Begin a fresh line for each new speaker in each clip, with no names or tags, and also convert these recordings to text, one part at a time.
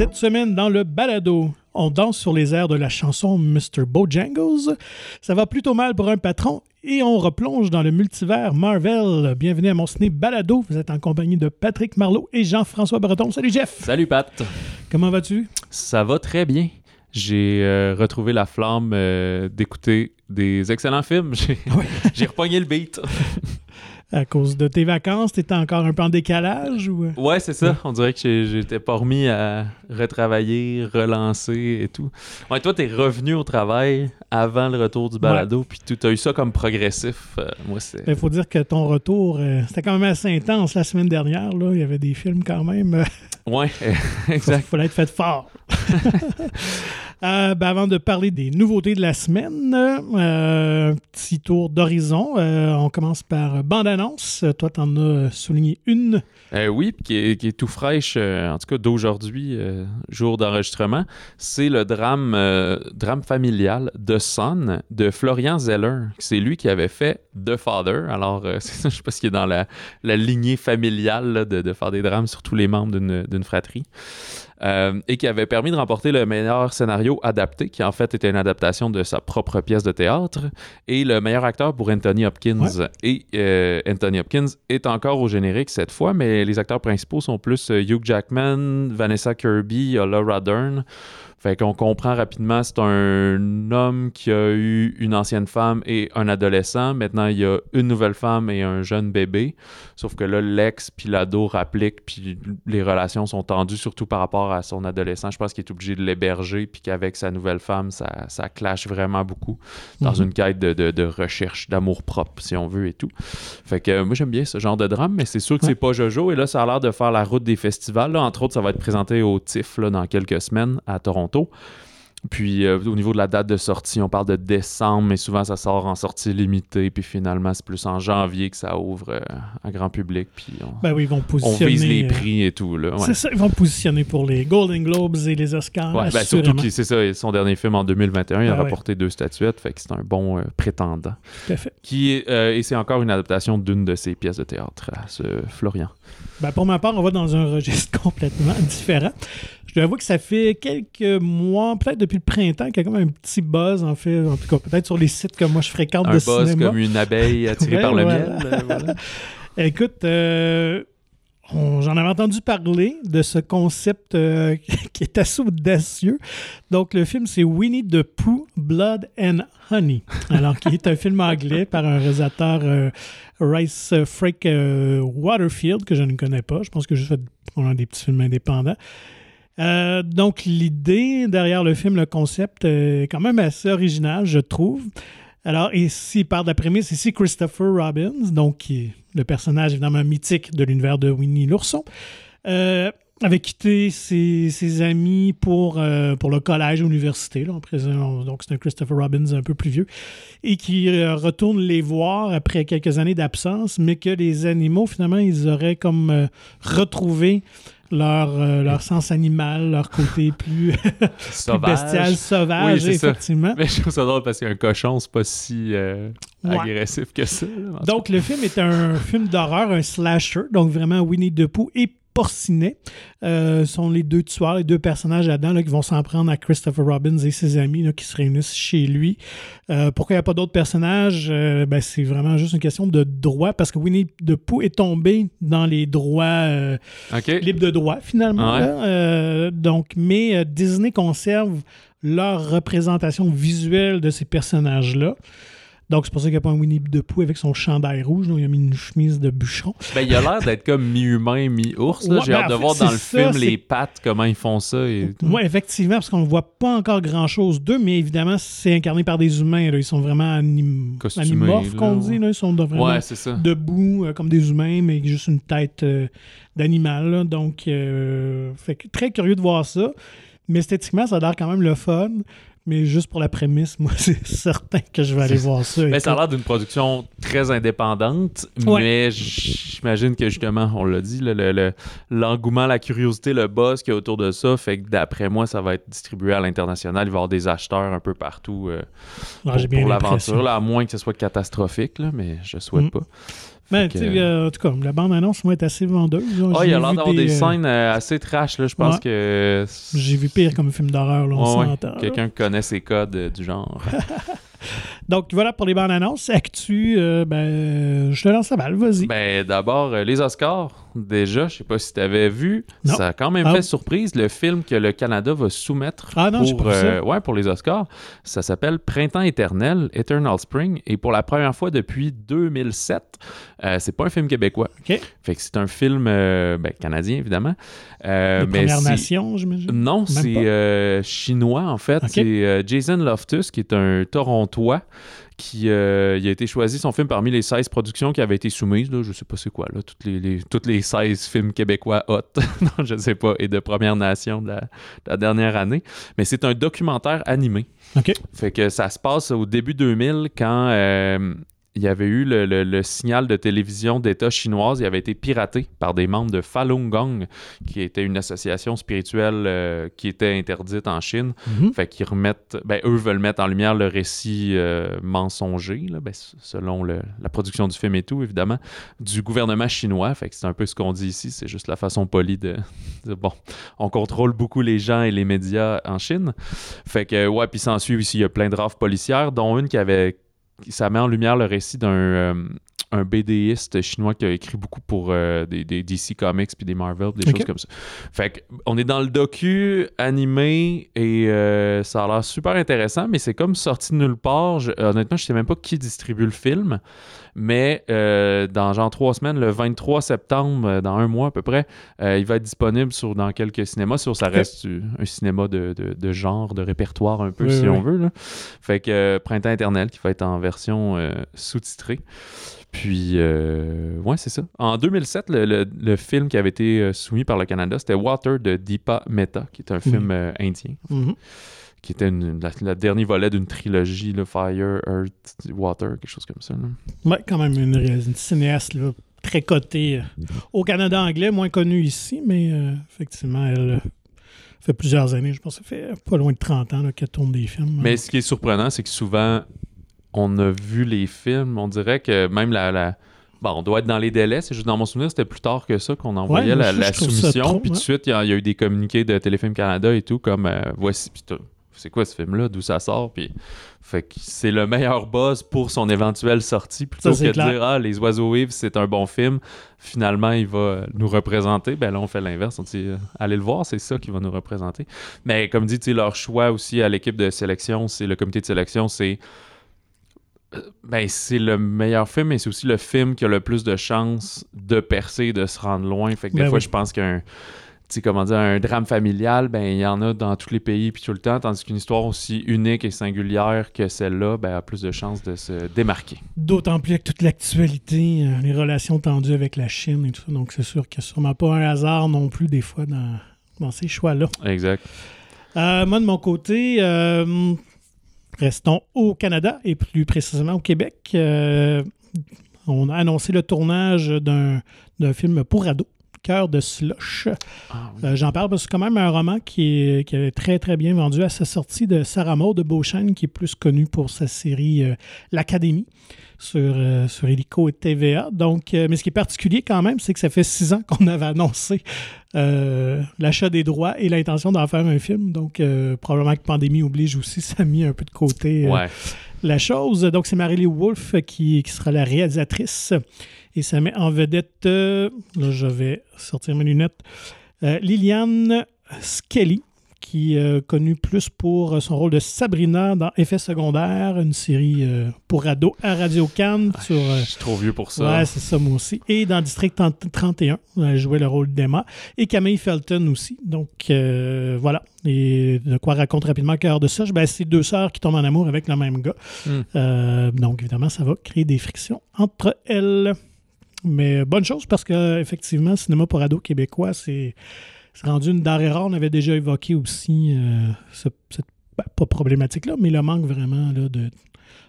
Cette semaine, dans le balado, on danse sur les airs de la chanson Mr. Bojangles. Ça va plutôt mal pour un patron et on replonge dans le multivers Marvel. Bienvenue à mon ciné balado. Vous êtes en compagnie de Patrick Marlot et Jean-François Breton. Salut Jeff.
Salut Pat.
Comment vas-tu?
Ça va très bien. J'ai euh, retrouvé la flamme euh, d'écouter des excellents films. J'ai j'ai repogné le beat.
À cause de tes vacances, t'étais encore un peu en décalage ou...
Ouais, c'est ça. On dirait que j'étais pas remis à retravailler, relancer et tout. Ouais, toi, t'es revenu au travail avant le retour du balado, puis tu as eu ça comme progressif. Euh, moi, c'est.
Il faut dire que ton retour, euh, c'était quand même assez intense la semaine dernière. Là. Il y avait des films quand même. Euh,
Ouais,
Il
exact.
fallait être fait fort. Euh, ben, avant de parler des nouveautés de la semaine, euh, un petit tour d'horizon. Euh, on commence par bande-annonce. Euh, Toi, t'en as souligné une.
Euh, oui, puis qui est, qui est tout fraîche, euh, en tout cas d'aujourd'hui, euh, jour d'enregistrement. C'est le drame, euh, drame familial de Son de Florian Zeller. C'est lui qui avait fait The Father. Alors, euh, je sais pas s'il est dans la, la lignée familiale là, de, de faire des drames sur tous les membres d'une d'une fratrie. Euh, et qui avait permis de remporter le meilleur scénario adapté, qui en fait était une adaptation de sa propre pièce de théâtre, et le meilleur acteur pour Anthony Hopkins. Et euh, Anthony Hopkins est encore au générique cette fois, mais les acteurs principaux sont plus euh, Hugh Jackman, Vanessa Kirby, Laura Dern. Fait qu'on comprend rapidement, c'est un homme qui a eu une ancienne femme et un adolescent. Maintenant, il y a une nouvelle femme et un jeune bébé. Sauf que là, l'ex puis l'ado rappliquent, puis les relations sont tendues, surtout par rapport à son adolescent. Je pense qu'il est obligé de l'héberger, puis qu'avec sa nouvelle femme, ça, ça clash vraiment beaucoup dans
Mhm.
une quête de, de- de recherche, d'amour propre, si on veut, et tout. Fait que euh, moi, j'aime bien ce genre de drame, mais c'est sûr que
Ouais.
c'est pas Jojo. Et là, ça a l'air de faire la route des festivals. Là, entre autres, ça va être présenté au TIFF là, dans quelques semaines à Toronto. Puis euh, au niveau de la date de sortie, on parle de décembre, mais souvent ça sort en sortie limitée. Puis finalement, c'est plus en janvier que ça ouvre euh, à grand public. Puis on,
Ben oui, ils vont
on
positionner.
vise les
euh,
prix et tout. Là, ouais.
C'est ça, ils vont positionner pour les Golden Globes et les Oscars.
Ouais, ben, surtout que c'est ça, son dernier film en 2021, il a
Ah ouais.
rapporté deux statuettes, fait que c'est un bon euh, prétendant.
Tout à fait.
Qui est, et c'est encore une adaptation d'une de ses pièces de théâtre, à ce Florian.
Ben, pour ma part, on va dans un registre complètement différent. Je dois avouer que ça fait quelques mois, peut-être depuis le printemps, qu'il y a comme un petit buzz, en fait, en tout cas, peut-être sur les sites que moi je fréquente
Un
de
buzz
cinéma.
comme une abeille attirée
Ouais,
par le
voilà.
miel. euh, voilà.
Écoute, euh, j'en avais entendu parler de ce concept euh, qui est assez audacieux. Donc, le film, c'est Winnie the Pooh, Blood and Honey. Alors, qui est un film anglais par un réalisateur euh, Rice Frake euh, Waterfield, que je ne connais pas. Je pense que fait probablement des petits films indépendants. Euh, donc, l'idée derrière le film, le concept, euh, est quand même assez original, je trouve. Alors, ici, par la prémisse, ici, Christopher Robbins, donc qui est le personnage évidemment mythique de l'univers de Winnie l'ourson, euh, avait quitté ses, amis pour, pour le collège ou l'université. là. Donc, c'est un Christopher Robbins un peu plus vieux. Et qui retourne les voir après quelques années d'absence, mais que les animaux, finalement, ils auraient comme retrouvé leur, euh, leur sens animal, leur côté plus, bestial, sauvage,
Oui, c'est ça.
effectivement.
Mais je trouve ça drôle parce qu'un cochon, c'est pas si euh,
Ouais.
agressif que ça. là,
Donc, le film est un film d'horreur, un slasher. Donc, vraiment, Winnie the Pooh et Porcinet euh, sont les deux tueurs, les deux personnages là-dedans là, qui vont s'en prendre à Christopher Robbins et ses amis là, qui se réunissent chez lui. Euh, pourquoi il n'y a pas d'autres personnages? Euh, ben, c'est vraiment juste une question de droit parce que Winnie the Pooh est tombé dans les droits euh,
cas. OK.
libre de droit finalement.
Ouais.
là. Euh, donc, mais Disney conserve leur représentation visuelle de ces personnages-là. Donc, c'est pour ça qu'il n'y a pas un Winnie the Pooh avec son chandail rouge. Donc, il a mis une chemise de bûcheron.
Ben, il a l'air d'être comme mi-humain, mi-ours.
Ouais,
J'ai
ben,
hâte de
en fait,
voir dans le
ça,
film les pattes, comment ils font ça. Et.
Oui, effectivement, parce qu'on ne voit pas encore grand-chose d'eux, mais évidemment, c'est incarné par des humains. là. Ils sont vraiment anim...
Costumés,
animorphes, qu'on dit. là. Ils sont de- vraiment
Ouais, c'est ça.
debout euh, comme des humains, mais juste une tête euh, d'animal. Donc, euh, fait que très curieux de voir ça. Mais esthétiquement, ça a l'air quand même le fun. Mais juste pour la prémisse, moi, c'est certain que je vais aller voir ça.
Ben, ça a l'air d'une production très indépendante,
Ouais.
mais j'imagine que justement, on l'a dit, là, le- le- l'engouement, la curiosité, le buzz qu'il y a autour de ça fait que d'après moi, ça va être distribué à l'international. Il va y avoir des acheteurs un peu partout euh,
ah,
pour, l'aventure, à moins que ce soit catastrophique, là, mais je souhaite
Mm.
pas.
Sais, euh, en tout cas, la bande-annonce, moi, est assez vendeuse.
Ah,
J'ai
il a l'air d'avoir des,
euh,
scènes euh, assez trash, là. Je pense
Ouais.
que.
J'ai vu pire comme film d'horreur, là, on
Ouais, ouais.
s'entend. là.
Quelqu'un connaît ses codes euh, du genre.
Donc, voilà pour les bandes annonces. Actu, euh, ben, je te lance la balle, vas-y.
Ben, d'abord, euh, les Oscars, déjà, je sais pas si tu avais vu,
Non.
ça a quand même
Ah.
fait surprise, le film que le Canada va soumettre
Ah non,
pour, euh, ouais, pour les Oscars. Ça s'appelle Printemps éternel, Eternal Spring, et pour la première fois depuis 2007, euh, c'est pas un film québécois.
OK.
Fait que c'est un film euh, ben, canadien, évidemment. Euh, mais
Premières Nations, j'imagine?
Non, c'est chinois en fait. C'est Jason Loftus qui est un Torontois qui euh, il a été choisi son film parmi les 16 productions qui avaient été soumises. Là, je sais pas c'est quoi, là, toutes, les, les- toutes les 16 films québécois hot, non, je sais pas, et de Première Nation de la, de la dernière année. Mais c'est un documentaire animé.
OK.
Fait que ça se passe au début 2000 quand euh, il y avait eu le, le- le signal de télévision d'État chinoise. Il avait été piraté par des membres de Falun Gong, qui était une association spirituelle euh, qui était interdite en Chine.
Mhm.
Fait qu'ils remettent, ben, eux veulent mettre en lumière le récit euh, mensonger, là, ben, selon le- la production du film et tout, évidemment, du gouvernement chinois. Fait que c'est un peu ce qu'on dit ici, c'est juste la façon polie de, de- Bon, on contrôle beaucoup les gens et les médias en Chine. Fait que, ouais, puis s'ensuit aussi, il y a plein de rafles policières, dont une qui avait. Ça met en lumière le récit d'un. euh, un BDiste chinois qui a écrit beaucoup pour euh, des, des DC Comics puis des Marvel, des choses comme ça. Fait que, on est dans le docu animé et euh, ça a l'air super intéressant, mais c'est comme sorti de nulle part. Je- honnêtement, je sais même pas qui distribue le film, mais euh, dans genre trois semaines, le 23 septembre, euh, dans un mois à peu près, euh, il va être disponible sur, dans quelques cinémas. Sur ça reste un cinéma de, de- de genre, de répertoire un peu,
Oui,
si
oui.
on veut. là. Fait que Printemps éternel qui va être en version sous-titrée. Puis, euh, ouais, c'est ça. En 2007, le, le- le film qui avait été soumis par le Canada, c'était Water de Deepa Mehta, qui est un film euh, indien,
Mhm.
Qui était une- la, la dernier volet d'une trilogie, là, Fire, Earth, Water, quelque chose comme ça. là.
Ouais, quand même une, cinéaste là, très cotée euh, au Canada anglais, moins connue ici, mais euh, effectivement, elle euh, fait plusieurs années, je pense que ça fait pas loin de 30 ans qu'elle tourne des films.
Mais ce qui est surprenant, c'est que souvent, on a vu les films, on dirait que même la. la- Bon, on doit être dans les délais. C'est juste dans mon souvenir, c'était plus tard que ça qu'on envoyait
Ouais,
la, soumission.
trop,
puis tout de
ouais.
suite, il y, a il y a eu des communiqués de Téléfilm Canada et tout, comme euh, voici. puis. C'est quoi ce film-là, d'où ça sort? Puis, fait que c'est le meilleur buzz pour son éventuelle sortie, plutôt
Ça,
que de
clair.
dire Ah, Les Oiseaux Vivent, c'est un bon film. Finalement, il va nous représenter. Ben là, on fait l'inverse. On dit euh, Allez le voir, c'est ça qui va nous représenter. Mais comme dit, leur choix aussi à l'équipe de sélection, c'est le comité de sélection, c'est. euh, Ben, c'est le meilleur film, mais c'est aussi le film qui a le plus de chances de percer de se rendre loin. Fait que des
Ben
fois,
oui.
je pense qu'un sais, comment dire, un drame familial, ben il y en a dans tous les pays puis tout le temps, tandis qu'une histoire aussi unique et singulière que celle-là, ben a plus de chances de se démarquer.
D'autant plus avec toute l'actualité, euh, les relations tendues avec la Chine et tout ça. Donc, c'est sûr qu'il n'y a sûrement pas un hasard non plus, des fois, dans, dans ces choix-là.
Exact.
Euh, moi, de mon côté, euh, restons au Canada et plus précisément au Québec. On a annoncé le tournage d'un d'un film pour ados, Cœur de slush.
Ah, oui.
Euh, J'en parle parce que c'est quand même un roman qui est, qui est très, très bien vendu à sa sortie de Sarah Maud de Beauchesne, qui est plus connue pour sa série euh, L'Académie sur, euh, sur Helico et TVA. Donc, euh, mais ce qui est particulier quand même, c'est que ça fait six ans qu'on avait annoncé l'achat des droits et l'intention d'en faire un film. Donc, probablement que pandémie oblige aussi, ça a mis un peu de côté
Ouais.
la chose. Donc, c'est Marie-Lee Wolfe qui, qui sera la réalisatrice. Et ça met en vedette, euh, là, je vais sortir mes lunettes, euh, Liliane Skelly, qui est connue plus pour son rôle de Sabrina dans Effet secondaire, une série euh, pour ados à Radio Cannes sur... euh,
Je suis trop vieux pour ça.
Ouais, c'est ça, moi aussi. Et dans District 30 31, elle jouait le rôle d'Emma. Et Camille Felton aussi. Donc, euh, voilà. Et de quoi raconte rapidement Cœur de ça? Ben, c'est deux sœurs qui tombent en amour avec le même gars.
Hmm.
Euh, donc, évidemment, ça va créer des frictions entre elles. Mais bonne chose parce que effectivement, cinéma pour ados québécois, c'est rendu une denrée rare. On avait déjà évoqué aussi euh, ce- cette ben, pas problématique-là, mais le manque vraiment là, de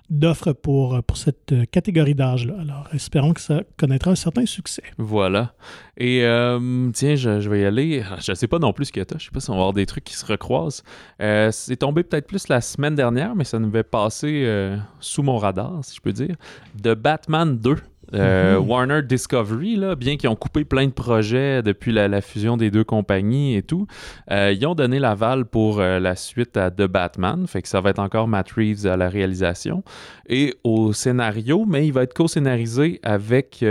d'offres pour, pour cette euh, catégorie d'âge-là. Alors, espérons que ça connaîtra un certain succès.
Voilà. Et euh, tiens, je, vais y aller. Je sais pas non plus ce que t'as. Je sais pas si on va avoir des trucs qui se recroisent. C'est tombé peut-être plus la semaine dernière, mais ça nous avait passé euh, sous mon radar, si je peux dire. De Batman 2. Euh,
Mhm.
Warner Discovery, là, bien qu'ils ont coupé plein de projets depuis la, la fusion des deux compagnies et tout, euh, ils ont donné l'aval pour euh, la suite à The Batman. Fait que ça va être encore Matt Reeves à la réalisation. Et au scénario, mais il va être co-scénarisé avec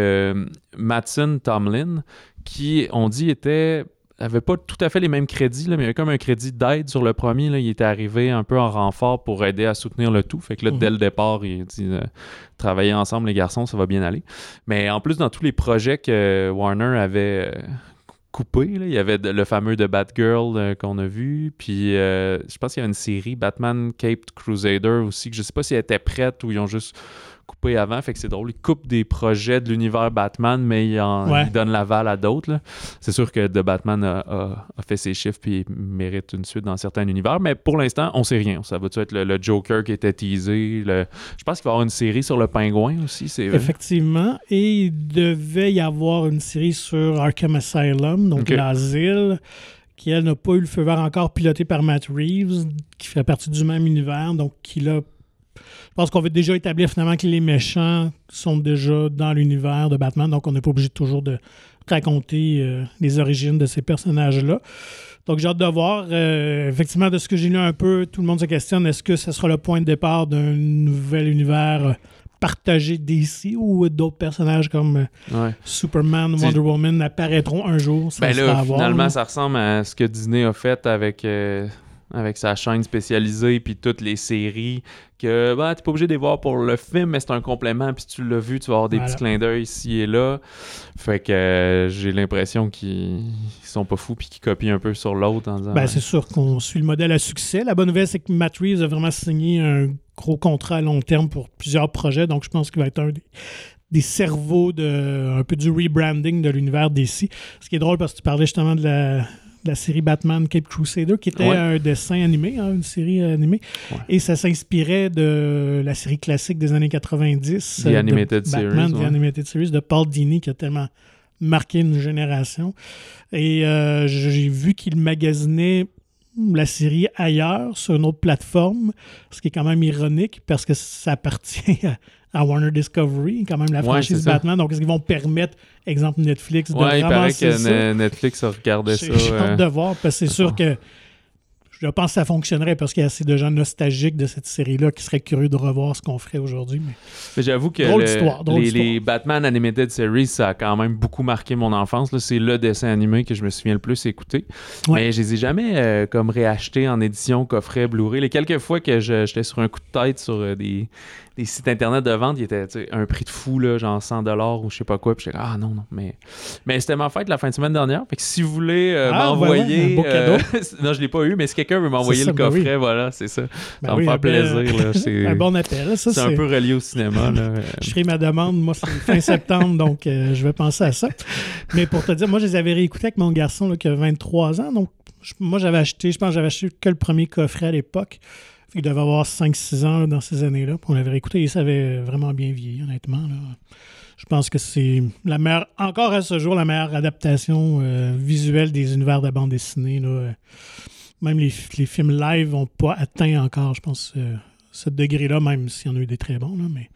Mattson Tomlin, qui, on dit, était avait pas tout à fait les mêmes crédits, là, mais il y avait comme un crédit d'aide sur le premier. Là. Il était arrivé un peu en renfort pour aider à soutenir le tout. Fait que là,
Mhm.
dès le départ, il dit euh, travailler ensemble, les garçons, ça va bien aller. Mais en plus, dans tous les projets que Warner avait euh, coupés, là, il y avait le fameux de Batgirl euh, qu'on a vu. Puis euh, je pense qu'il y a une série, Batman Caped Crusader aussi, que je sais pas si elle était prête ou ils ont juste coupé avant. Fait que c'est drôle. Ils coupent des projets de l'univers Batman, mais ils, en-
Ouais.
ils donnent l'aval à d'autres. C'est sûr que The Batman a, a- a fait ses chiffres puis mérite une suite dans certains univers, mais pour l'instant, on sait rien. Ça va-tu être le, le Joker qui était teasé? le- Je pense qu'il va y avoir une série sur le pingouin aussi, c'est.
Effectivement. Et il devait y avoir une série sur Arkham Asylum, donc l'asile, qui, elle, n'a pas eu le feu vert encore, piloté par Matt Reeves, qui fait partie du même univers, donc qui, là, je pense qu'on veut déjà établir finalement que les méchants sont déjà dans l'univers de Batman, donc on n'est pas obligé toujours de raconter euh, les origines de ces personnages-là. Donc j'ai hâte de voir. Euh, effectivement, de ce que j'ai lu un peu, tout le monde se questionne, est-ce que ce sera le point de départ d'un nouvel univers euh, partagé d'ici ou d'autres personnages comme
Ouais.
Superman, Wonder Woman apparaîtront un jour? Ça
Ben là,
voir,
finalement,
là.
ça ressemble à ce que Disney a fait avec, euh, avec sa chaîne spécialisée puis toutes les séries que ben, t'es pas obligé de les voir pour le film, mais c'est un complément. Puis si tu l'as vu, tu vas avoir des
Voilà.
petits clins d'œil ici et là. Fait que euh, j'ai l'impression qu'ils ils sont pas fous puis qu'ils copient un peu sur l'autre en disant.
Ben, c'est sûr qu'on suit le modèle à succès. La bonne nouvelle, c'est que Matt Reeves a vraiment signé un gros contrat à long terme pour plusieurs projets. Donc, je pense qu'il va être un des, des cerveaux de un peu du rebranding de l'univers DC. Ce qui est drôle parce que tu parlais justement de la, de la série Batman Cape Crusader, qui était
Ouais.
un dessin animé, hein, une série animée.
Ouais.
Et ça s'inspirait de la série classique des années 90.
The
euh, de
Animated
Batman,
Series,
The
ouais.
Animated Series de Paul Dini, qui a tellement marqué une génération. Et euh, j'ai vu qu'il magasinait la série ailleurs, sur une autre plateforme, ce qui est quand même ironique parce que ça appartient à, à Warner Discovery, quand même la
Ouais,
franchise
ça.
Batman. Donc, est-ce qu'ils vont permettre, exemple Netflix, de
Ouais, il paraît
ramasser
que
ça?
Ne- Netflix a regardé ça.
J'ai hâte de voir parce que c'est sûr que je pense que ça fonctionnerait parce qu'il y a assez de gens nostalgiques de cette série-là qui seraient curieux de revoir ce qu'on ferait aujourd'hui. Mais...
Mais J'avoue que
Drôle
le-
d'histoire, drôle
les, Batman Animated Series, ça a quand même beaucoup marqué mon enfance. là. C'est le dessin animé que je me souviens le plus écouter.
Ouais.
Mais je les ai jamais euh, comme réachetés en édition, coffret, Blu-ray. Les quelques fois que je- j'étais sur un coup de tête sur euh, des, des sites internet de vente, il était un prix de fou, là, genre 100$ ou je sais pas quoi. Puis j'étais ah non, non. Mais, mais c'était ma fête la fin de semaine dernière. Fait que si vous voulez euh,
Ah,
m'envoyer. euh, non, je l'ai pas eu, mais si quelqu'un veut m'envoyer le
ben oui.
coffret, voilà, c'est ça.
Ben
ça va
oui,
me
bel-
plaisir. C'est
un bon appel. Ça,
c'est un peu relié au cinéma. Là.
Je ferai ma demande. Moi, c'est fin septembre, donc euh, je vais penser à ça. Mais pour te dire, moi, je les avais réécoutés avec mon garçon là, qui a 23 ans. Donc, je- moi, j'avais acheté, je pense que j'avais acheté que le premier coffret à l'époque. Il devait avoir 5-6 ans là, dans ces années-là. Puis on l'avait réécouté et ça avait vraiment bien vieilli, honnêtement. là. Je pense que c'est la meilleure, encore à ce jour, la meilleure adaptation euh, visuelle des univers de bande dessinée. là. Euh, Même les, les films live n'ont pas atteint encore, je pense, euh, ce degré-là, même s'il y en a eu des très bons. là, mais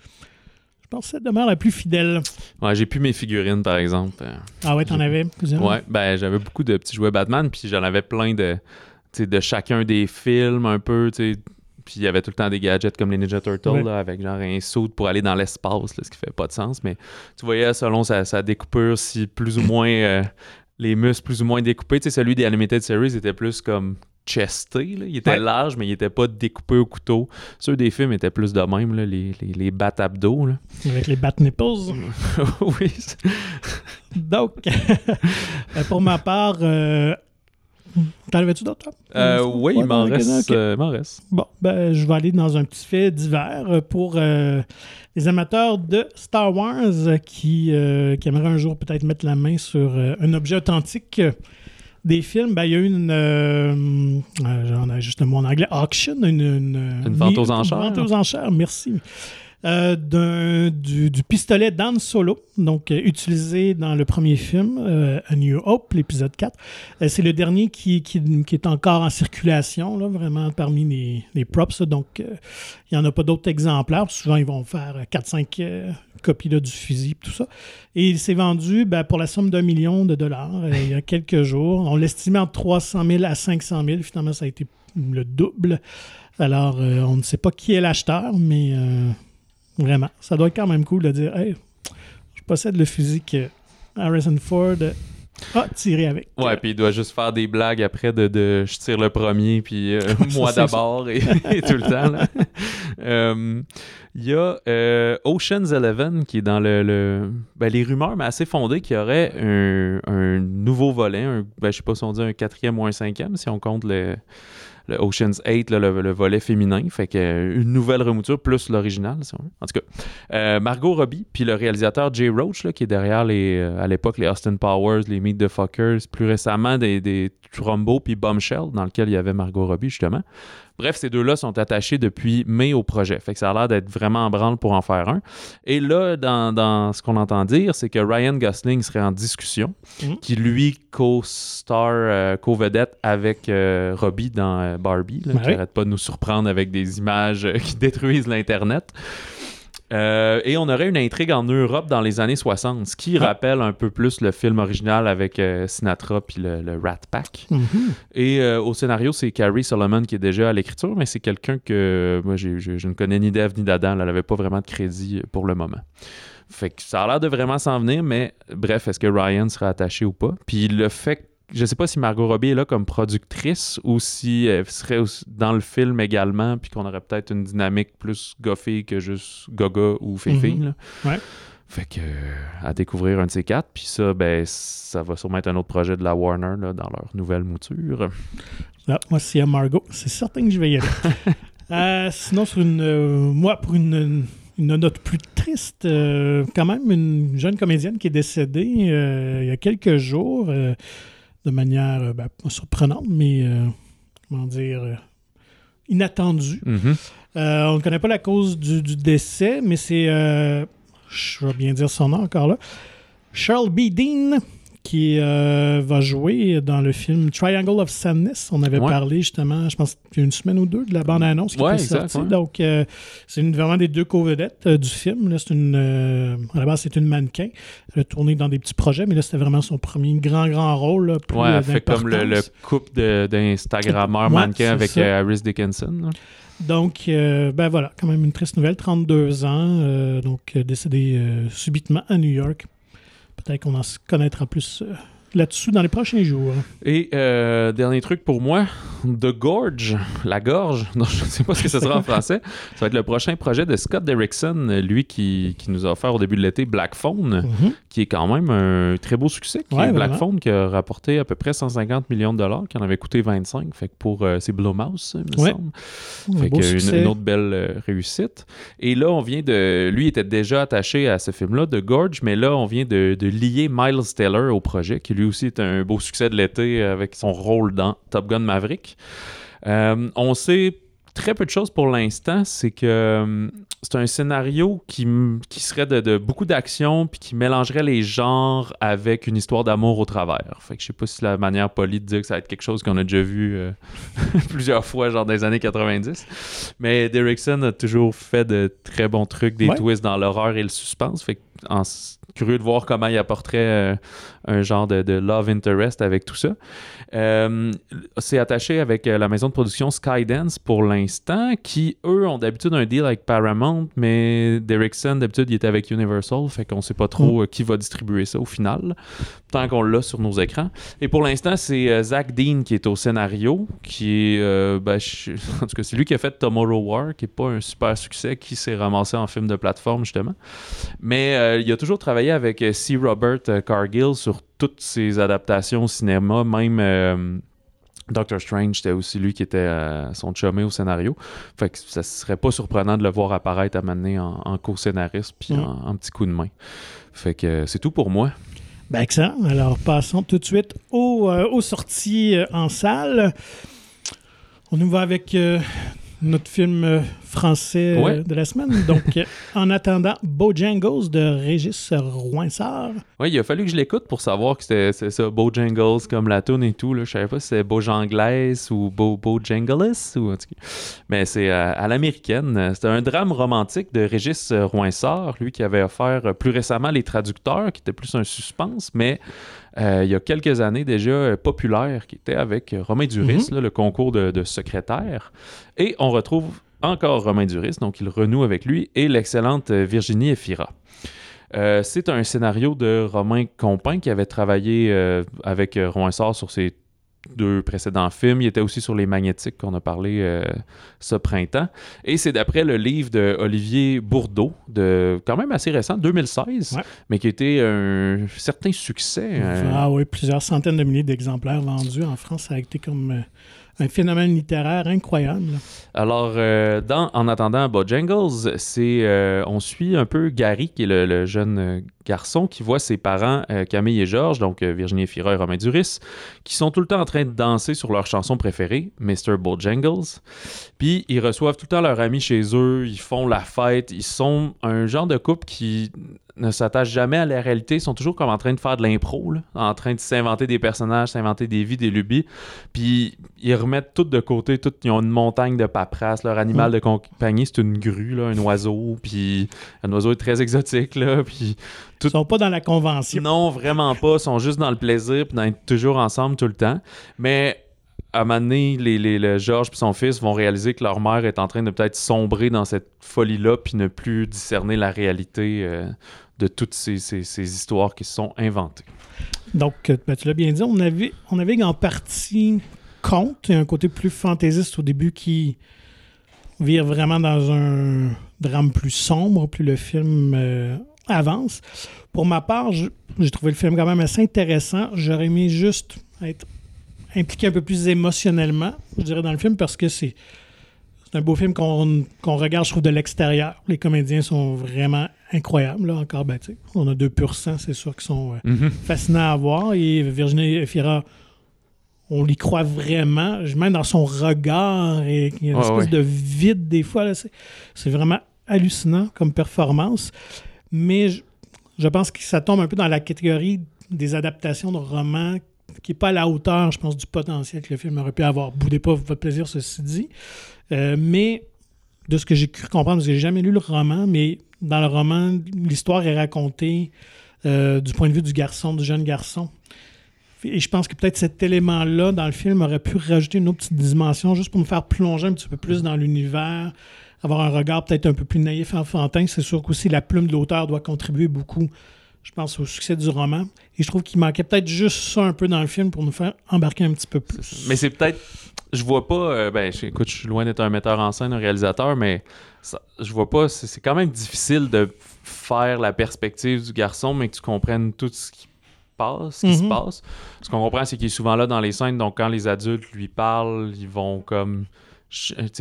je pense que c'est demeure la plus fidèle.
Ouais, j'ai plus mes figurines, par exemple. Euh,
Ah ouais, t'en avais plusieurs?
Ouais, ben j'avais beaucoup de petits jouets Batman, puis j'en avais plein de, de chacun des films un peu, tu sais. Puis il y avait tout le temps des gadgets comme les Ninja Turtles,
Ouais.
là, avec genre un saut pour aller dans l'espace, ce qui fait pas de sens. Mais tu voyais, selon sa, sa découpure, si plus ou moins euh, les muscles plus ou moins découpés. Tu sais, celui des Animated Series était plus comme chesté. là. Il était
Ouais.
large, mais il était pas découpé au couteau. Ceux des films étaient plus de même, là, les, les, les bat abdos. là.
Avec les bat nipples.
oui.
Donc, euh, pour ma part, euh, t'en avais-tu d'autres? toi?
Euh, oui, il m'en reste. euh, reste.
Bon, ben, je vais aller dans un petit fait divers euh, pour euh, les amateurs de Star Wars euh, qui, euh, qui aimeraient un jour peut-être mettre la main sur euh, un objet authentique euh, des films. Ben, il y a eu une, euh, euh, j'en ai juste le mot en anglais, auction, une, une,
Une vente aux
une
enchères.
vente aux enchères, merci. Euh, du, du pistolet Dan Solo, donc euh, utilisé dans le premier film, euh, A New Hope, l'épisode 4. Euh, c'est le dernier qui, qui- qui est encore en circulation, là, vraiment parmi les, les props. Donc, il n'y en a pas d'autres exemplaires. Souvent, ils vont faire 4-5 euh, copies là, du fusil, tout ça. Et il s'est vendu ben, pour la somme d'un million de dollars il y a quelques jours. On l'estimait entre 300 000 à 500 000. Finalement, ça a été le double. Alors, on ne sait pas qui est l'acheteur, mais vraiment, ça doit être quand même cool de dire Hey, je possède le fusil que Harrison Ford a tiré avec.
Ouais, puis il doit juste faire des blagues après de, de je tire le premier, puis euh, moi d'abord, et, et tout le temps. Euh, Il y a euh, Ocean's Eleven qui est dans le, le- ben, les rumeurs, mais assez fondées, qu'il y aurait un, un nouveau volet, un, ben, je sais pas si on dit un quatrième ou un cinquième, si on compte le, le Ocean's 8, là, le, le volet féminin. Fait que euh, une nouvelle remouture plus l'original, si on veut. En tout cas, euh, Margot Robbie, puis le réalisateur Jay Roach, là, qui est derrière les, euh, à l'époque les Austin Powers, les Meet the Fuckers, plus récemment des, des Trumbo puis Bombshell, dans lequel il y avait Margot Robbie, justement. Bref, ces deux-là sont attachés depuis mai au projet. Fait que ça a l'air d'être vraiment en branle pour en faire un. Et là, dans, dans ce qu'on entend dire, c'est que Ryan Gosling serait en discussion,
Mhm.
qui lui co-star, euh, co-vedette avec euh, Robbie dans euh, Barbie, là,
Ben
qui arrête pas de nous surprendre avec des images qui détruisent l'Internet. Euh, et on aurait une intrigue en Europe dans les années 60, ce qui
Ah.
rappelle un peu plus le film original avec euh, Sinatra puis le, le Rat Pack.
Mhm.
Et euh, au scénario, c'est Carrie Solomon qui est déjà à l'écriture, mais c'est quelqu'un que moi, je, je ne connais ni d'Ève ni d'Adam. Elle n'avait pas vraiment de crédit pour le moment. Fait que ça a l'air de vraiment s'en venir, mais bref, est-ce que Ryan sera attaché ou pas? Puis le fait que je sais pas si Margot Robbie est là comme productrice ou si elle serait dans le film également, puis qu'on aurait peut-être une dynamique plus goffée que juste Gaga ou Fifi.
Mhm.
là.
Ouais.
Fait que euh, à découvrir un de ces quatre, puis ça, ben, ça va sûrement être un autre projet de la Warner là, dans leur nouvelle mouture.
Ah, moi, s'il y a Margot, c'est certain que je vais y aller. Euh, sinon, sur une, euh, moi, pour une, une note plus triste, euh, quand même, une jeune comédienne qui est décédée euh, il y a quelques jours, euh, de manière euh, ben, surprenante, mais euh, comment dire, euh, inattendue.
Mhm.
Euh, on ne connaît pas la cause du, du décès, mais c'est, je vais bien dire son nom encore là, Charles B. Dean, qui euh, va jouer dans le film Triangle of Sadness. On avait
Ouais.
parlé justement, je pense, il y a une semaine ou deux de la bande-annonce qui
Ouais,
était sortie.
ouais.
Donc, euh, c'est vraiment des deux co-vedettes euh, du film. Là, c'est une, à la base, c'est une mannequin. Elle a tourné dans des petits projets, mais là, c'était vraiment son premier grand, grand rôle. Là, plus,
Ouais, elle fait comme le, le couple d'Instagrammeurs mannequins avec Harris Dickinson. là.
Donc, euh, ben voilà, quand même une triste nouvelle, 32 ans, euh, donc décédé euh, subitement à New York. Peut-être qu'on en connaîtra plus euh, là-dessus dans les prochains jours.
Et euh, dernier truc pour moi, The Gorge, la gorge, non, je ne sais pas ce que ce sera en français. Ça va être le prochain projet de Scott Derrickson, lui qui, qui nous a offert au début de l'été Black Phone,
Mhm.
Qui est quand même un très beau succès. Qui
Ouais,
est Black. Phone qui a rapporté à peu près 150 millions de dollars, qui en avait coûté 25. Fait que pour euh, c'est Blumhouse, il me
Ouais.
semble.
Un
Fait que une, autre belle euh, réussite. Et là, on vient de. Lui était déjà attaché à ce film-là, de Gorge, mais là, on vient de, de lier Miles Teller au projet, qui lui aussi est un beau succès de l'été avec son rôle dans Top Gun Maverick. Euh, on sait très peu de choses pour l'instant. C'est que euh, c'est un scénario qui, qui serait de, de beaucoup d'action puis qui mélangerait les genres avec une histoire d'amour au travers. Fait que je sais pas si c'est la manière polie de dire que ça va être quelque chose qu'on a déjà vu euh, plusieurs fois, genre des années 90. Mais Derrickson a toujours fait de très bons trucs, des
Ouais.
twists dans l'horreur et le suspense. Fait que en curieux de voir comment il apporterait euh, un genre de, de love interest avec tout ça. Euh, c'est attaché avec euh, la maison de production Skydance pour l'instant, qui eux ont d'habitude un deal avec Paramount, mais Derrickson d'habitude il était avec Universal, fait qu'on sait pas trop euh, qui va distribuer ça au final, tant qu'on l'a sur nos écrans. Et pour l'instant, c'est Zach Dean qui est au scénario, qui est, ben, je- en tout cas, c'est lui qui a fait Tomorrow War, qui est pas un super succès, qui s'est ramassé en film de plateforme justement. Mais euh, il a toujours travaillé avec euh, C. Robert euh, Cargill sur toutes ses adaptations au cinéma, même euh, Doctor Strange, c'était aussi lui qui était euh, son chumé au scénario. Fait que ça serait pas surprenant de le voir apparaître à m'amener en, en co-scénariste puis
Mm.
en, en petit coup de main. Fait que c'est tout pour moi.
Ben, excellent. Alors, passons tout de suite aux, aux sorties en salle. On nous va avec notre film euh, français
Ouais.
de la semaine. Donc, euh, en attendant, Bojangles de Régis Roinsard.
Oui, il a fallu que je l'écoute pour savoir que c'était ça, Bojangles comme la tune et tout. Là. Je savais pas si c'était Bojangles ou Bo, Bojangles ou. Mais c'est euh, à l'américaine. C'était un drame romantique de Régis euh, Roinsard, lui qui avait offert euh, plus récemment Les Traducteurs, qui était plus un suspense, mais euh, il y a quelques années déjà euh, populaire, qui était avec euh, Romain Duris, là, le concours de, de secrétaire. Et on retrouve encore Romain Duris, donc il renoue avec lui, et l'excellente euh, Virginie Efira. Euh, c'est un scénario de Romain Compin qui avait travaillé euh, avec euh, Roinsard sur ses deux précédents films. Il était aussi sur Les Magnétiques qu'on a parlé euh, ce printemps. Et c'est d'après le livre de Olivier Bourdeau, de quand même assez récent, 2016,
Ouais.
mais qui a été un certain succès. euh,
Ah oui, plusieurs centaines de milliers d'exemplaires vendus en France. Ça a été comme euh, un phénomène littéraire incroyable.
Alors, euh, dans, en attendant Bojangles, c'est, on suit un peu Gary, qui est le, le jeune garçon qui voit ses parents, euh, Camille et Georges, donc euh, Virginie Fira et Romain Duris, qui sont tout le temps en train de danser sur leur chanson préférée, Mr. Bojangles. Puis, ils reçoivent tout le temps leurs amis chez eux, ils font la fête, ils sont un genre de couple qui ne s'attachent jamais à la réalité, ils sont toujours comme en train de faire de l'impro, en train de s'inventer des personnages, s'inventer des vies, des lubies. Puis ils remettent tout de côté, tout, ils ont une montagne de paperasse. Leur animal de compagnie, c'est une grue, un oiseau. Puis un oiseau est très exotique, là. Puis
Ils sont pas dans la convention.
non, vraiment pas. Ils sont juste dans le plaisir, puis d'être toujours ensemble tout le temps. Mais à un moment donné, les, les- le Georges et son fils vont réaliser que leur mère est en train de peut-être sombrer dans cette folie-là, puis ne plus discerner la réalité euh, de toutes ces, ces- ces histoires qui se sont inventées.
Donc, euh, ben, tu l'as bien dit, on navigue, on navigue en partie conte et un côté plus fantaisiste au début qui vire vraiment dans un drame plus sombre, plus le film euh, avance. Pour ma part, j'ai trouvé le film quand même assez intéressant. J'aurais aimé juste être impliqué un peu plus émotionnellement, je dirais, dans le film, parce que c'est un beau film qu'on regarde, je trouve, de l'extérieur. Les comédiens sont vraiment incroyables. Là, encore, ben, tu sais, on a deux pur sang, c'est sûr qu'ils sont euh, fascinants à voir. Et Virginie Fira, on l'y croit vraiment. Même dans son regard, et il y a une espèce
ouais.
de vide des fois. c'est vraiment hallucinant comme performance. Mais je, pense que ça tombe un peu dans la catégorie des adaptations de romans qui n'est pas à la hauteur, je pense, du potentiel que le film aurait pu avoir. Boudez pas votre plaisir, ceci dit. Euh, mais de ce que j'ai cru comprendre, parce que j'ai jamais lu le roman, mais dans le roman, l'histoire est racontée euh, du point de vue du garçon, du jeune garçon. Et je pense que peut-être cet élément-là dans le film aurait pu rajouter une autre petite dimension juste pour me faire plonger un petit peu plus dans l'univers, avoir un regard peut-être un peu plus naïf, enfantin. C'est sûr qu'aussi la plume de l'auteur doit contribuer beaucoup, je pense, au succès du roman. Et je trouve qu'il manquait peut-être juste ça un peu dans le film pour nous faire embarquer un petit peu plus.
Mais c'est peut-être. Je vois pas. euh, ben, je- écoute, je suis loin d'être un metteur en scène, un réalisateur, mais ça- je vois pas. C'est quand même difficile de faire la perspective du garçon, mais que tu comprennes tout ce qui passe, ce qui se
Mhm.
passe. Ce qu'on comprend, c'est qu'il est souvent là dans les scènes, donc quand les adultes lui parlent, ils vont comme.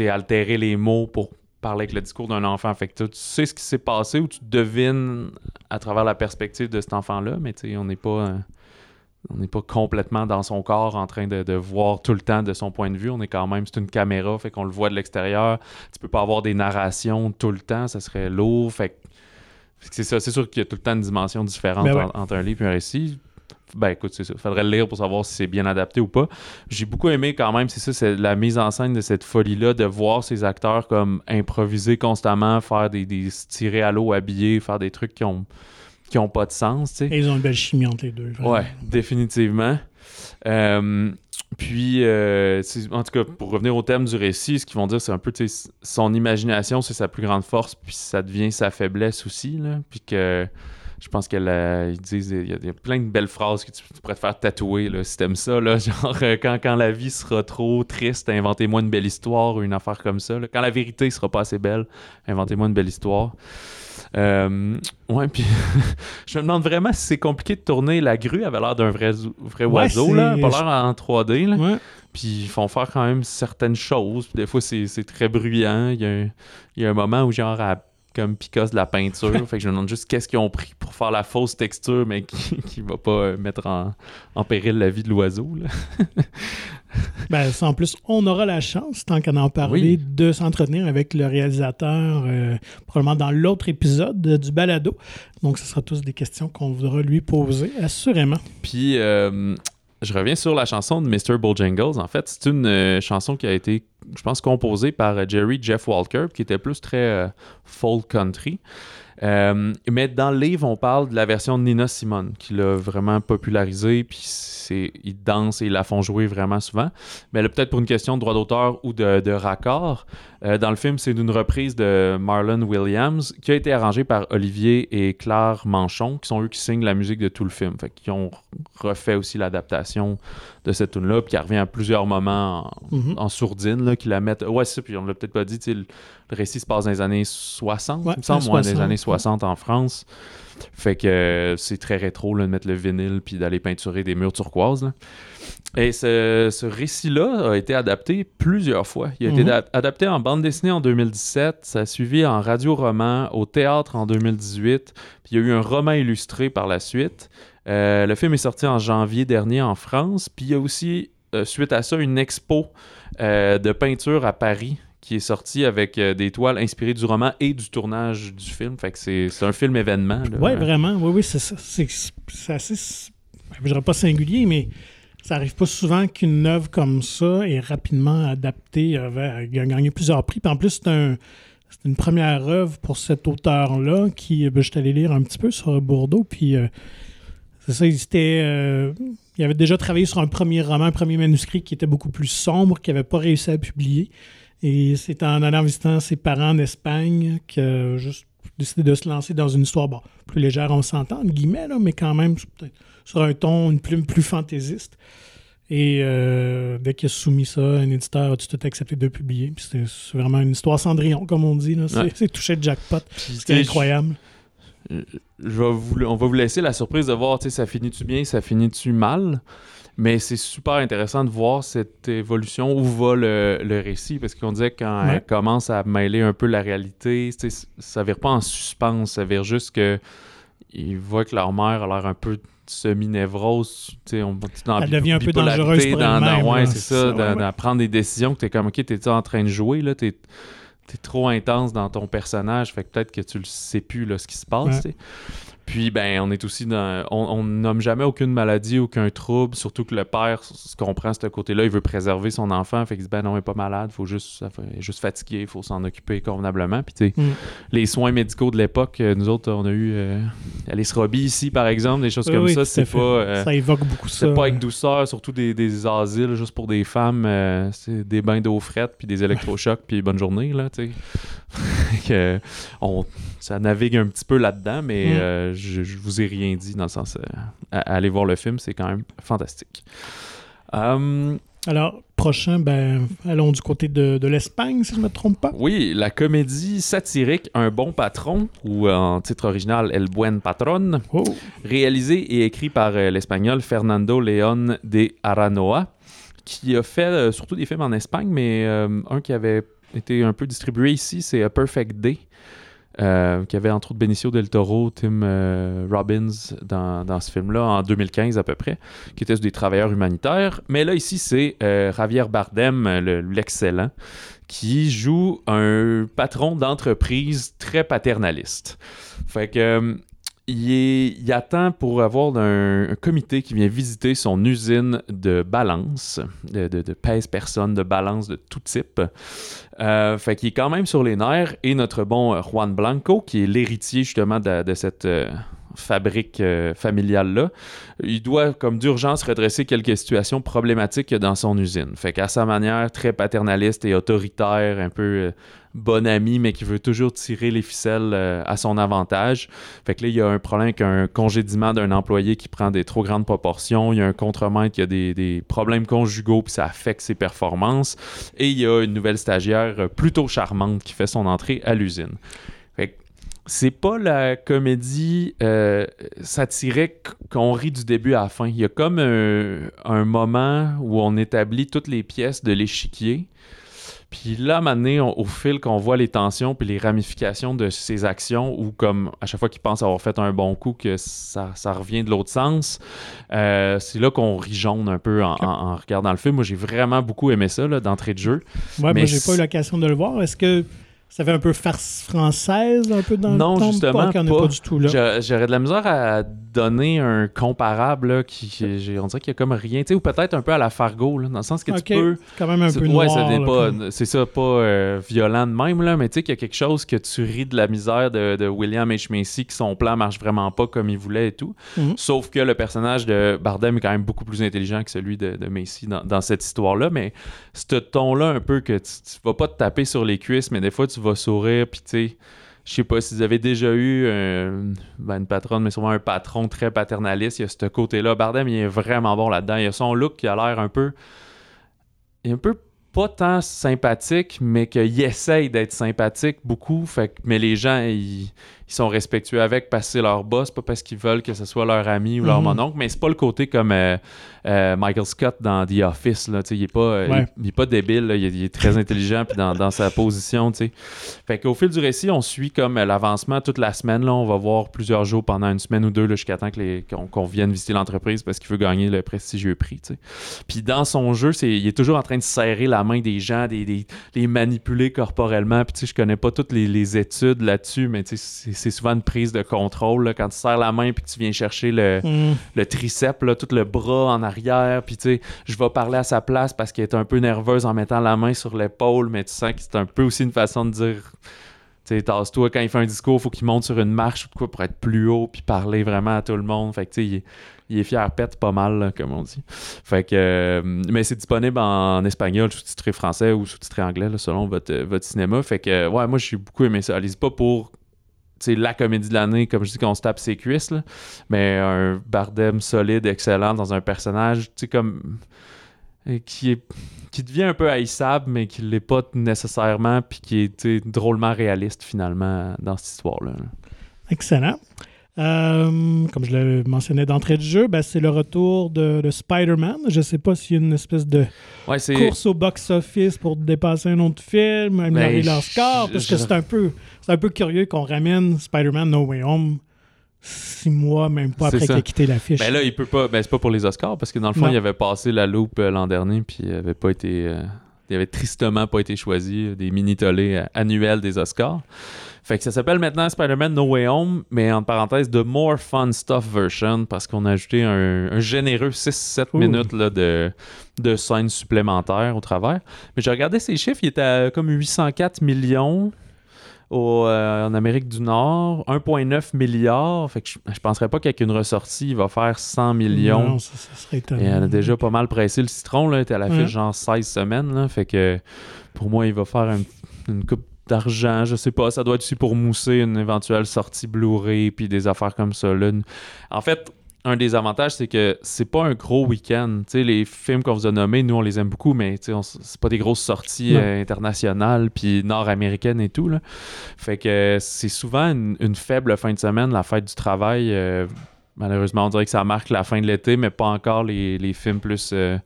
altérer les mots pour parler avec le discours d'un enfant. Fait que tu sais ce qui s'est passé ou tu devines à travers la perspective de cet enfant-là, mais tu sais, on n'est pas. euh, on n'est pas complètement dans son corps en train de, de voir tout le temps de son point de vue. On est quand même, c'est une caméra, fait qu'on le voit de l'extérieur. Tu peux pas avoir des narrations tout le temps, ça serait lourd. Fait que c'est ça, c'est sûr qu'il y a tout le temps une dimension différente
Ben ouais.
entre un livre et un récit. Ben écoute, c'est ça. Faudrait le lire pour savoir si c'est bien adapté ou pas. J'ai beaucoup aimé quand même, c'est ça, c'est la mise en scène de cette folie-là, de voir ces acteurs comme improviser constamment, faire des, des tirer à l'eau habillés, faire des trucs qui ont qui ont pas de sens, tu sais.
Et ils ont une belle chimie entre les deux. vraiment.
Ouais, définitivement. Euh, puis, euh, en tout cas, pour revenir au thème du récit, ce qu'ils vont dire, c'est un peu, son imagination, c'est sa plus grande force, puis ça devient sa faiblesse aussi, là. Puis que je pense qu'ils disent, il y, a- il y a plein de belles phrases que tu, tu pourrais te faire tatouer, là, si t'aimes ça, là. Genre, euh, quand, quand la vie sera trop triste, inventez-moi une belle histoire ou une affaire comme ça. là. Quand la vérité sera pas assez belle, inventez-moi une belle histoire. Euh, ouais, puis je me demande vraiment si c'est compliqué de tourner. La grue avait l'air d'un vrai, vrai
Ouais,
oiseau, là. Pas l'air en 3D, là.
Ouais.
Puis ils font faire quand même certaines choses. Puis des fois, c'est très bruyant. Il y, a un, il y a un moment où, genre, elle comme picasse de la peinture. fait que je me demande juste qu'est-ce qu'ils ont pris pour faire la fausse texture, mais qui, qui va pas euh, mettre en, en péril la vie de l'oiseau.
Ben, ça, en plus, on aura la chance, tant qu'à en parler,
Oui.
de s'entretenir avec le réalisateur, euh, probablement dans l'autre épisode du balado. Donc, ce sera tous des questions qu'on voudra lui poser, assurément.
Puis, euh, je reviens sur la chanson de Mr. Bojangles. En fait, c'est une euh, chanson qui a été, je pense, composée par euh, Jerry Jeff Walker, qui était plus très euh, folk country. Euh, mais dans le livre, on parle de la version de Nina Simone, qui l'a vraiment popularisée, puis c'est, ils dansent et ils la font jouer vraiment souvent. Mais là, peut-être pour une question de droit d'auteur ou de, de raccord, euh, dans le film, c'est une reprise de Marlon Williams, qui a été arrangée par Olivier et Claire Manchon, qui sont eux qui signent la musique de tout le film. Fait qu'ils ont refait aussi l'adaptation de cette tune-là, puis qui revient à plusieurs moments en,
Mhm.
en sourdine, là, qui la mettent. Ouais, c'est ça, puis on l'a peut-être pas dit, le, le récit se passe dans les années 60,
Ouais,
il me semble, ouais, dans les
60,
années 60 en France. Fait que c'est très rétro là, de mettre le vinyle puis d'aller peinturer des murs turquoises. là. Et ce, ce récit-là a été adapté plusieurs fois. Il a été
Mhm.
da- adapté en bande dessinée en 2017, ça a suivi en radio-roman, au théâtre en 2018, puis il y a eu un roman illustré par la suite. Euh, le film est sorti en janvier dernier en France, puis il y a aussi, euh, suite à ça, une expo euh, de peinture à Paris qui est sortie avec euh, des toiles inspirées du roman et du tournage du film. Fait que c'est un film événement.
Oui, vraiment. Oui, oui, c'est ça. C'est assez. Je dirais pas singulier, mais ça arrive pas souvent qu'une œuvre comme ça est rapidement adaptée, euh, vers- a gagné plusieurs prix. Puis en plus, c'est un. Une première œuvre pour cet auteur-là qui, euh, ben, je suis allé lire un petit peu sur Bordeaux, puis euh, c'est ça, il, s'était, euh, il avait déjà travaillé sur un premier roman, un premier manuscrit qui était beaucoup plus sombre, qu'il n'avait pas réussi à publier. Et c'est en allant visitant ses parents en Espagne que juste décidé de se lancer dans une histoire bon, plus légère, on s'entend, entre guillemets, là, mais quand même peut-être sur un ton, une plume plus fantaisiste. Et euh, dès qu'il a soumis ça, un éditeur a tout de suite accepté de publier? C'est vraiment une histoire Cendrillon, comme on dit. C'est
Ouais.
touché de jackpot.
Sais,
incroyable.
je vais vous- on va vous laisser la surprise de voir, ça finit-tu bien, ça finit-tu mal? Mais c'est super intéressant de voir cette évolution, où va le, le récit, parce qu'on disait que quand
Ouais.
elle commence à mêler un peu la réalité, ça vire pas en suspense, ça vire juste que ils voient que leur mère a l'air un peu semi-névrose, tu sais, on, dans
Elle devient un peu dangereuse pour
dans, dans- ouais, c'est ça,
ça,
dans-
ouais,
prendre des décisions que t'es comme, ok, t'es en train de jouer, là, t'es t'es trop intense dans ton personnage, fait que peut-être que tu le sais plus, là, ce qui se passe,
Ouais.
Puis, ben, on est aussi dans. On, on nomme jamais aucune maladie, aucun trouble. Surtout que le père se comprend ce côté-là. Il veut préserver son enfant. Fait qu'il dit, ben non, il est pas malade. Faut juste, il est juste fatigué. Il faut s'en occuper convenablement. Puis, tu sais,
Mm.
les soins médicaux de l'époque, euh, nous autres, on a eu euh, Alice Robbie ici, par exemple, des choses
Oui,
comme
oui,
ça. C'est pas. euh,
ça évoque beaucoup ça.
c'est pas avec douceur, surtout des, des asiles juste pour des femmes. euh, c'est des bains d'eau frette, puis des électrochocs, puis bonne journée, là, tu sais. On, ça navigue un petit peu là-dedans, mais
Mm.
Euh, je, je vous ai rien dit dans le sens. euh, voir le film, c'est quand même fantastique. Hum,
Alors, prochain, ben, allons du côté de, de l'Espagne, si je ne me trompe pas.
oui, la comédie satirique Un bon patron, ou en titre original El buen patron,
Oh.
réalisé et écrit par euh, l'espagnol Fernando León de Aranoa, qui a fait euh, surtout des films en Espagne, mais euh, un qui avait été un peu distribué ici, c'est A Perfect Day, euh, qui avait entre autres Benicio del Toro, Tim euh, Robbins dans, dans ce film-là, en 2015 à peu près, qui était sur des travailleurs humanitaires. Mais là, ici, c'est euh, Javier Bardem, le- l'excellent, qui joue un patron d'entreprise très paternaliste. Fait que il, attend pour avoir un, comité qui vient visiter son usine de balance, de, de, de pèse-personnes, de balance de tout type. Euh, fait qu'il est quand même sur les nerfs. Et notre bon Juan Blanco, qui est l'héritier justement de, de cette euh, fabrique euh, familiale-là, il doit comme d'urgence redresser quelques situations problématiques dans son usine. Fait qu'à sa manière, très paternaliste et autoritaire, un peu euh, bon ami, mais qui veut toujours tirer les ficelles euh, à son avantage. Fait que là, il y a un problème avec un congédiement d'un employé qui prend des trop grandes proportions. Il y a un contremaître qui a des, des problèmes conjugaux, puis ça affecte ses performances. Et il y a une nouvelle stagiaire plutôt charmante qui fait son entrée à l'usine. C'est pas la comédie euh, satirique qu'on rit du début à la fin. Il y a comme un, un moment où on établit toutes les pièces de l'échiquier. Puis là, on- au fil qu'on voit les tensions puis les ramifications de ses actions, ou comme à chaque fois qu'il pense avoir fait un bon coup, que ça, ça revient de l'autre sens, euh, c'est là qu'on rit jaune un peu en, en- en regardant le film. Moi, j'ai vraiment beaucoup aimé ça d'entrée de jeu.
Ouais,
Mais
moi, j'ai pas eu l'occasion de le voir. Est-ce que ça fait un peu farce française, un peu dans
Non,
le ton?
justement, pas.
pas du tout là.
J'a- J'aurais de la misère à donner un comparable là, qui, on dirait qu'il y a comme rien, tu sais, ou peut-être un peu à la Fargo, là, dans le sens que tu peux.
quand même un peu
ouais,
noir. là, comme-
c'est ça, pas euh, violent de même, là, mais tu sais qu'il y a quelque chose que tu ris de la misère de, de William H. Macy, que son plan marche vraiment pas comme il voulait et tout.
Mhm.
Sauf que le personnage de Bardem est quand même beaucoup plus intelligent que celui de, de Macy dans, dans cette histoire-là, mais ce ton-là, un peu que tu, tu vas pas te taper sur les cuisses, mais des fois tu vas sourire, puis tu sais. Je sais pas si vous avez déjà eu euh, ben, une patronne, mais souvent un patron très paternaliste. Il y a ce côté-là. Bardem, il est vraiment bon là-dedans. Il a son look qui a l'air un peu. Il est un peu pas tant sympathique, mais qu'il essaye d'être sympathique beaucoup. Fait mais les gens, ils, ils sont respectueux avec parce que c'est leur boss, pas parce qu'ils veulent que ce soit leur ami ou leur
Mhm.
mononcle. Mais c'est pas le côté comme euh, euh, Michael Scott dans The Office. Là, il, est pas, euh,
Ouais.
il, il est pas débile, là. il, est, il est très intelligent puis dans, dans sa position. tu sais. Fait qu'au fil du récit, on suit comme l'avancement toute la semaine. Là, on va voir plusieurs jours pendant une semaine ou deux jusqu'à temps qu'on vienne visiter l'entreprise parce qu'il veut gagner le prestigieux prix. tu sais. Puis dans son jeu, c'est, il est toujours en train de serrer la main des gens, des, des- les manipuler corporellement. Puis je connais pas toutes les, les études là-dessus, mais c'est, c'est souvent une prise de contrôle. là, quand tu serres la main puis que tu viens chercher le, le triceps, là, tout le bras en arrière, puis tu sais, je vais parler à sa place parce qu'elle est un peu nerveuse en mettant la main sur l'épaule, mais tu sens que c'est un peu aussi une façon de dire, tu sais, tasse-toi, quand il fait un discours, faut qu'il monte sur une marche ou de quoi pour être plus haut, puis parler vraiment à tout le monde, fait que tu sais, il est, il est fier pète pas mal, là, comme on dit. Fait que, euh, mais c'est disponible en espagnol, sous-titré français ou sous-titré anglais, là, selon votre, votre cinéma, fait que, ouais, moi, j'ai beaucoup aimé ça. Allez-y pas pour c'est la comédie de l'année, comme je dis, qu'on se tape ses cuisses, mais un Bardem solide, excellent dans un personnage, tu sais, comme. euh, qui est qui devient un peu haïssable, mais qui l'est pas nécessairement, puis qui est drôlement réaliste finalement dans cette histoire-là. là.
Excellent. Euh, comme je le mentionnais d'entrée de jeu, ben, c'est le retour de, de Spider-Man. Je sais pas s'il y a une espèce de
Ouais,
course au box-office pour dépasser un autre film, améliorer
Ben,
leur score,
je-
parce que
je-
c'est un peu un peu curieux qu'on ramène Spider-Man No Way Home six mois, même pas après qu'il ait quitté l'affiche.
Ben là, il peut pas. Ben, c'est pas pour les Oscars, parce que dans le fond,
Non.
il avait passé la loupe euh, l'an dernier, puis il avait pas été. euh, il avait tristement pas été choisi des mini-tollés annuels des Oscars. Fait que ça s'appelle maintenant Spider-Man No Way Home, mais en parenthèse, The More Fun Stuff version, parce qu'on a ajouté un, un généreux 6-7
Ouh.
minutes là, de, de scènes supplémentaires au travers. Mais j'ai regardé ces chiffres, il était à comme 804 millions au, euh, en Amérique du Nord, 1,9 milliard. Fait que je, je penserais pas qu'avec une ressortie, il va faire 100 millions.
Non, ça, ça serait étonnant.
Et elle a déjà pas mal pressé le citron, là. Il était à la
Ouais.
genre 16 semaines, là. Fait que pour moi, il va faire un- une coupe d'argent, je sais pas. Ça doit être aussi pour mousser une éventuelle sortie Blu-ray puis des affaires comme ça, là. En fait, un des avantages, c'est que c'est pas un gros week-end. Tu sais, les films qu'on vous a nommés, nous, on les aime beaucoup, mais on c'est pas des grosses sorties euh, internationales puis nord-américaines et tout, là. Fait que c'est souvent une, une faible fin de semaine, la fête du travail. euh, malheureusement, on dirait que ça marque la fin de l'été, mais pas encore les, les films plus euh,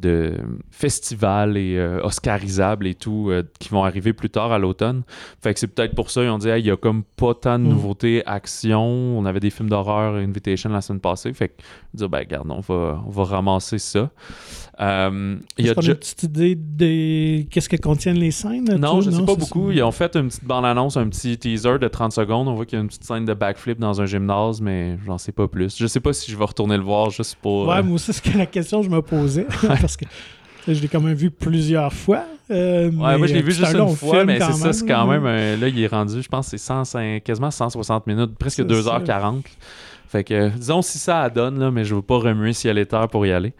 de festivals et euh, oscarisables et tout euh, qui vont arriver plus tard à l'automne. Fait que c'est peut-être pour ça, ils ont dit, Hey, il y a comme pas tant de
Mm.
nouveautés action. On avait des films d'horreur Invitation la semaine passée. Fait que, dire, ben, regarde, on va, on va ramasser ça. Euh, il y a
qu'on a
déjà-
une petite idée de qu'est-ce que contiennent les scènes?
non, je sais pas beaucoup.
ça.
Ils ont fait une petite bande-annonce, un petit teaser de 30 secondes. On voit qu'il y a une petite scène de backflip dans un gymnase, mais j'en sais pas plus. Je sais pas si je vais retourner le voir juste pour.
Ouais,
euh,
moi aussi, c'est que la question que je me posais. parce que je l'ai quand même vu plusieurs fois. euh,
Ouais,
mais,
moi je l'ai
euh,
vu
un
juste
long
une fois, mais c'est ça, c'est quand même. un- là, il est rendu, je pense, c'est 105 quasiment 160 minutes, presque
C'est
2h40. Fait que, disons si ça donne, là, mais je veux pas remuer ciel et terre pour y aller.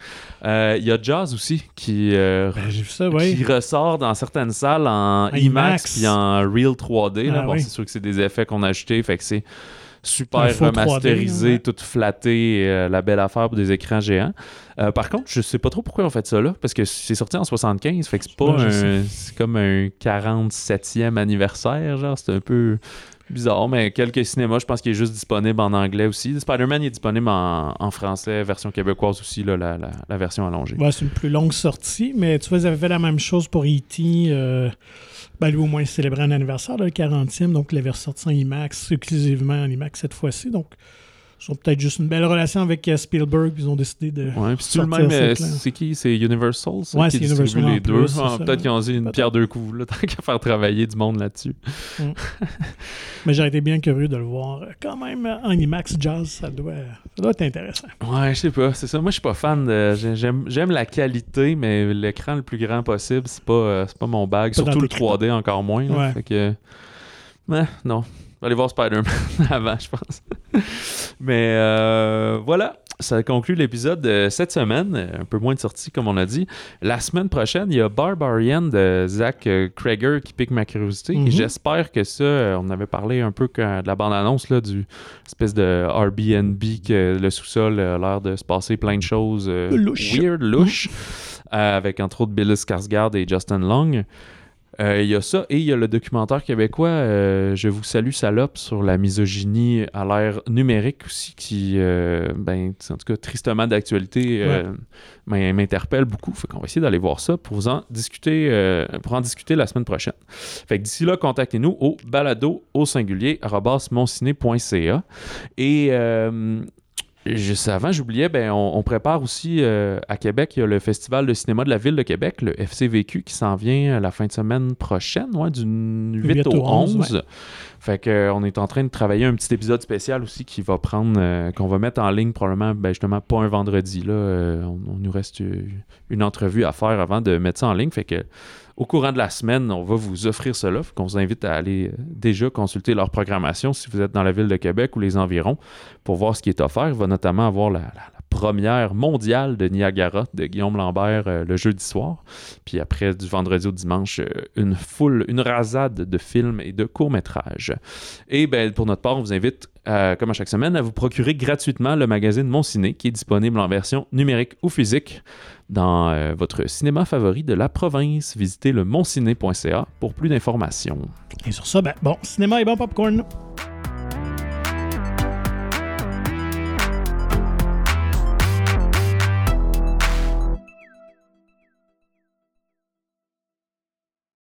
Euh, Il y a Jazz aussi qui, euh,
Ben, ça,
qui ressort dans certaines salles en IMAX puis en Real 3D. là.
Ah
bon,
oui.
c'est sûr que c'est des effets qu'on a ajoutés, fait que c'est super
Un faux 3D,
remasterisé,
ouais.
tout flatté, euh, la belle affaire pour des écrans géants. Euh, par contre, je sais pas trop pourquoi on fait ça là, parce que c'est sorti en 75, fait que c'est pas
Ouais,
un, c'est comme un 47e anniversaire, genre, c'est un peu Bizarre, mais quelques cinémas, je pense qu'il est juste disponible en anglais aussi. Spider-Man est disponible en, français, version québécoise aussi, la version allongée.
Ouais, c'est une plus longue sortie, mais tu vois, ils avaient fait la même chose pour E.T. euh, ben, lui, au moins, il célébrait un anniversaire, le 40e, donc il avait ressorti en IMAX, exclusivement en IMAX cette fois-ci. Donc, ils ont peut-être juste une belle relation avec euh, Spielberg, puis ils ont décidé de.
Ouais, puis c'est le même. euh, c'est qui? C'est Universal ça,
Ouais, c'est Universal
les deux.
plus,
Ah,
ça.
Peut-être qu'ils ont dit une pierre deux coups, là, tant qu'à faire travailler du monde là-dessus.
Mais j'aurais été bien curieux de le voir. euh, Quand même, en IMAX Jazz, ça doit, ça doit être intéressant.
Ouais, je sais pas, c'est ça. Moi, je suis pas fan de. j'ai- J'aime, la qualité, mais l'écran le plus grand possible, c'est pas, euh, c'est pas mon bag.
Pas
Surtout le
tes
3D encore moins. là.
Ouais.
Fait que. Ouais, non. Allez voir Spider-Man avant, je pense. mais euh, voilà. Ça conclut l'épisode de cette semaine. Un peu moins de sorties, comme on a dit. La semaine prochaine, il y a Barbarian de Zach euh, Krager qui pique ma curiosité.
Mhm.
J'espère que ça, euh, on avait parlé un peu quand- de la bande-annonce là, du espèce de Airbnb que le sous-sol a l'air de se passer plein de choses euh,
Louche.
weird, louches, euh, avec entre autres Bill Skarsgård et Justin Long. Euh, Il y a ça et il y a le documentaire québécois euh, Je vous salue salope sur la misogynie à l'ère numérique aussi qui, euh, ben, en tout cas, tristement d'actualité m'in- m'interpelle beaucoup. Fait qu'on va essayer d'aller voir ça pour vous en discuter, pour en discuter la semaine prochaine. Fait que d'ici là, contactez-nous au balado au singulier. Et juste avant, j'oubliais, ben, on, on prépare aussi euh, à Québec, il y a le Festival de cinéma de la Ville de Québec, le FCVQ, qui s'en vient la fin de semaine prochaine, ouais, du 8,
8
au
au
11.
11,
Fait que, euh, on est en train de travailler un petit épisode spécial aussi qui va prendre, euh, qu'on va mettre en ligne probablement, ben, justement, pas un vendredi. Là, Euh, on, on nous reste euh, une entrevue à faire avant de mettre ça en ligne. Fait que, au courant de la semaine, on va vous offrir cela. Qu'on vous invite à aller euh, déjà consulter leur programmation si vous êtes dans la ville de Québec ou les environs pour voir ce qui est offert. Il va notamment avoir la première mondiale de Niagara de Guillaume Lambert euh, le jeudi soir. Puis après, du vendredi au dimanche, euh, une foule, une rasade de films et de courts-métrages. Et ben, pour notre part, on vous invite, euh, comme à chaque semaine, à vous procurer gratuitement le magazine Mon Ciné, qui est disponible en version numérique ou physique dans votre cinéma favori de la province. Visitez le monciné.ca pour plus d'informations.
Et sur ça, ben, bon, cinéma et bon popcorn.